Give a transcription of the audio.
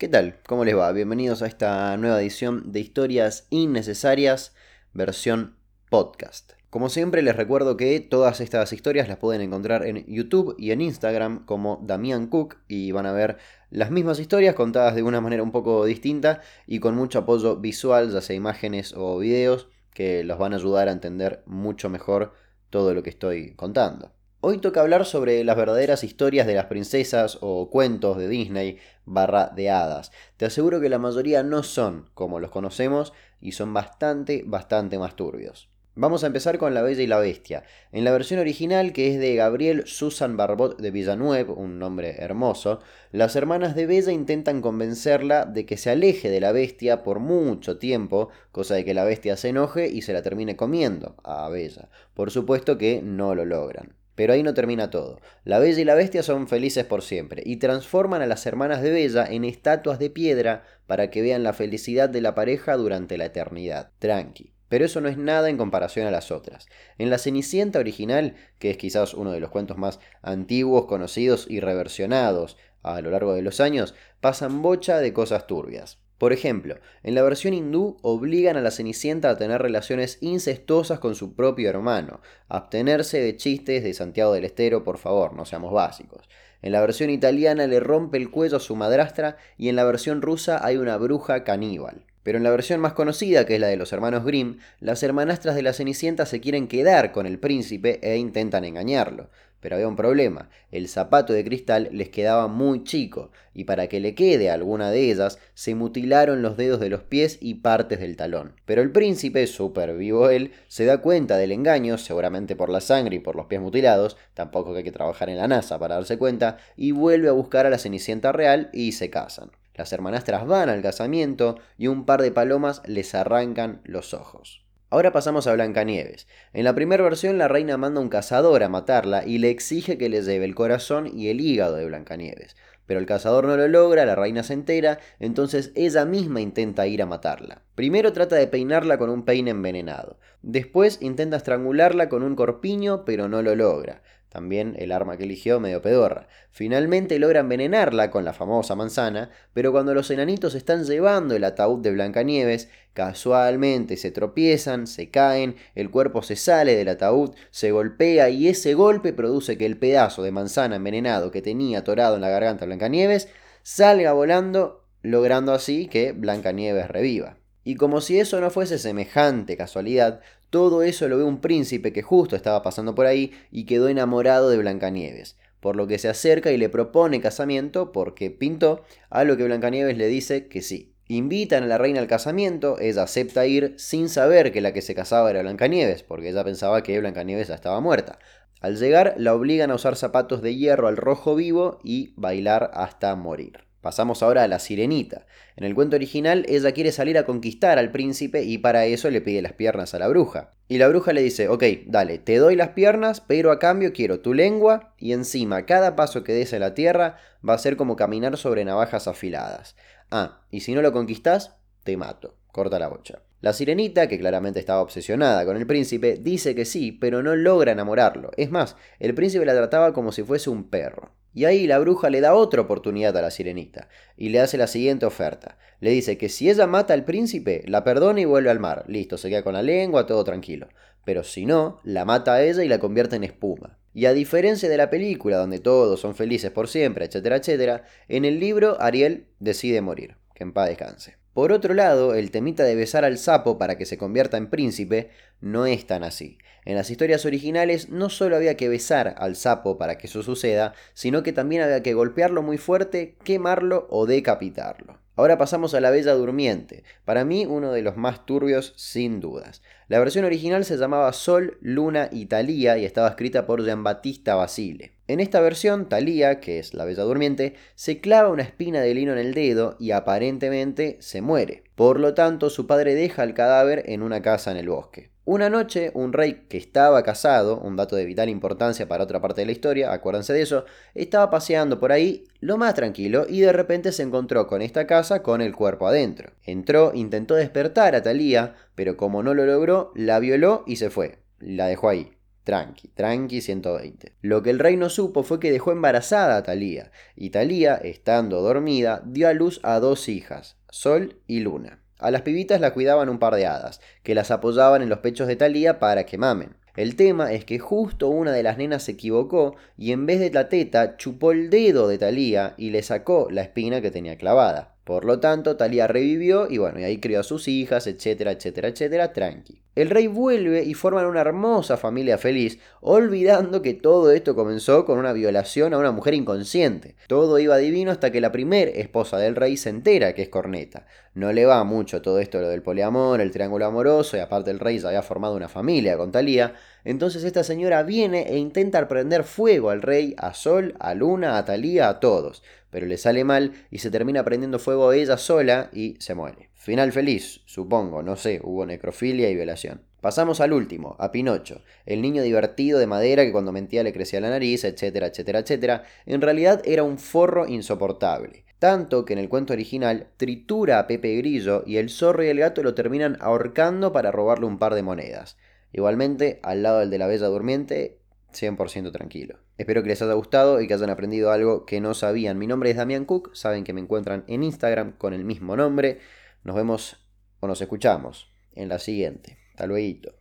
¿Qué tal? ¿Cómo les va? Bienvenidos a esta nueva edición de Historias Innecesarias, versión podcast. Como siempre les recuerdo que todas estas historias las pueden encontrar en YouTube y en Instagram como Damián Cook y van a ver las mismas historias contadas de una manera un poco distinta y con mucho apoyo visual, ya sea imágenes o videos, que los van a ayudar a entender mucho mejor todo lo que estoy contando. Hoy toca hablar sobre las verdaderas historias de las princesas o cuentos de Disney barra de hadas. Te aseguro que la mayoría no son como los conocemos y son bastante, bastante más turbios. Vamos a empezar con La Bella y la Bestia. En la versión original, que es de Gabriel Susan Barbot de Villanueva, un nombre hermoso, las hermanas de Bella intentan convencerla de que se aleje de la bestia por mucho tiempo, cosa de que la bestia se enoje y se la termine comiendo a Bella. Por supuesto que no lo logran. Pero ahí no termina todo. La Bella y la Bestia son felices por siempre y transforman a las hermanas de Bella en estatuas de piedra para que vean la felicidad de la pareja durante la eternidad. Tranqui. Pero eso no es nada en comparación a las otras. En la Cenicienta original, que es quizás uno de los cuentos más antiguos, conocidos y reversionados a lo largo de los años, pasan bocha de cosas turbias. Por ejemplo, en la versión hindú obligan a la Cenicienta a tener relaciones incestuosas con su propio hermano. Abstenerse de chistes de Santiago del Estero, por favor, no seamos básicos. En la versión italiana le rompe el cuello a su madrastra y en la versión rusa hay una bruja caníbal. Pero en la versión más conocida, que es la de los hermanos Grimm, las hermanastras de la Cenicienta se quieren quedar con el príncipe e intentan engañarlo. Pero había un problema, el zapato de cristal les quedaba muy chico, y para que le quede a alguna de ellas, se mutilaron los dedos de los pies y partes del talón. Pero el príncipe, súper vivo él, se da cuenta del engaño, seguramente por la sangre y por los pies mutilados, tampoco hay que trabajar en la NASA para darse cuenta, y vuelve a buscar a la Cenicienta real y se casan. Las hermanastras van al casamiento y un par de palomas les arrancan los ojos. Ahora pasamos a Blancanieves. En la primera versión la reina manda un cazador a matarla y le exige que le lleve el corazón y el hígado de Blancanieves. Pero el cazador no lo logra, la reina se entera, entonces ella misma intenta ir a matarla. Primero trata de peinarla con un peine envenenado. Después intenta estrangularla con un corpiño, pero no lo logra. También el arma que eligió medio pedorra. Finalmente logra envenenarla con la famosa manzana, pero cuando los enanitos están llevando el ataúd de Blancanieves, casualmente se tropiezan, se caen, el cuerpo se sale del ataúd, se golpea y ese golpe produce que el pedazo de manzana envenenado que tenía atorado en la garganta Blancanieves salga volando, logrando así que Blancanieves reviva. Y como si eso no fuese semejante casualidad, todo eso lo ve un príncipe que justo estaba pasando por ahí y quedó enamorado de Blancanieves, por lo que se acerca y le propone casamiento porque pintó, a lo que Blancanieves le dice que sí. Invitan a la reina al casamiento, ella acepta ir sin saber que la que se casaba era Blancanieves, porque ella pensaba que Blancanieves ya estaba muerta. Al llegar la obligan a usar zapatos de hierro al rojo vivo y bailar hasta morir. Pasamos ahora a la sirenita. En el cuento original, ella quiere salir a conquistar al príncipe y para eso le pide las piernas a la bruja. Y la bruja le dice, ok, dale, te doy las piernas, pero a cambio quiero tu lengua y encima cada paso que des a la tierra va a ser como caminar sobre navajas afiladas. Ah, y si no lo conquistas, te mato. Corta la bocha. La sirenita, que claramente estaba obsesionada con el príncipe, dice que sí, pero no logra enamorarlo. Es más, el príncipe la trataba como si fuese un perro. Y ahí la bruja le da otra oportunidad a la sirenita y le hace la siguiente oferta. Le dice que si ella mata al príncipe, la perdona y vuelve al mar. Listo, se queda con la lengua, todo tranquilo. Pero si no, la mata a ella y la convierte en espuma. Y a diferencia de la película, donde todos son felices por siempre, etcétera, etcétera, en el libro Ariel decide morir. Que en paz descanse. Por otro lado, el temita de besar al sapo para que se convierta en príncipe no es tan así. En las historias originales no solo había que besar al sapo para que eso suceda, sino que también había que golpearlo muy fuerte, quemarlo o decapitarlo. Ahora pasamos a La Bella Durmiente, para mí uno de los más turbios sin dudas. La versión original se llamaba Sol, Luna y Talía y estaba escrita por Giambattista Basile. En esta versión, Talía, que es la Bella Durmiente, se clava una espina de lino en el dedo y aparentemente se muere. Por lo tanto, su padre deja el cadáver en una casa en el bosque. Una noche, un rey que estaba casado, un dato de vital importancia para otra parte de la historia, acuérdense de eso, estaba paseando por ahí lo más tranquilo y de repente se encontró con esta casa con el cuerpo adentro. Entró, intentó despertar a Talía, pero como no lo logró, la violó y se fue. La dejó ahí. Tranqui, tranqui 120. Lo que el rey no supo fue que dejó embarazada a Talía, y Talía, estando dormida, dio a luz a dos hijas, Sol y Luna. A las pibitas las cuidaban un par de hadas, que las apoyaban en los pechos de Talía para que mamen. El tema es que justo una de las nenas se equivocó y en vez de la teta chupó el dedo de Talía y le sacó la espina que tenía clavada. Por lo tanto, Talía revivió y bueno, y ahí crió a sus hijas, etcétera, etcétera, etcétera, tranqui. El rey vuelve y forman una hermosa familia feliz, olvidando que todo esto comenzó con una violación a una mujer inconsciente. Todo iba divino hasta que la primer esposa del rey se entera que es corneta. No le va mucho todo esto lo del poliamor, el triángulo amoroso, y aparte el rey ya había formado una familia con Talía. Entonces esta señora viene e intenta prender fuego al rey, a Sol, a Luna, a Talía, a todos pero le sale mal y se termina prendiendo fuego ella sola y se muere. Final feliz, supongo, no sé, hubo necrofilia y violación. Pasamos al último, a Pinocho, el niño divertido de madera que cuando mentía le crecía la nariz, etcétera, etcétera, etcétera. En realidad era un forro insoportable. Tanto que en el cuento original tritura a Pepe Grillo y el zorro y el gato lo terminan ahorcando para robarle un par de monedas. Igualmente, al lado del de la Bella Durmiente, 100% tranquilo. Espero que les haya gustado y que hayan aprendido algo que no sabían. Mi nombre es Damián Cook, saben que me encuentran en Instagram con el mismo nombre. Nos vemos o nos escuchamos en la siguiente. Hasta luego.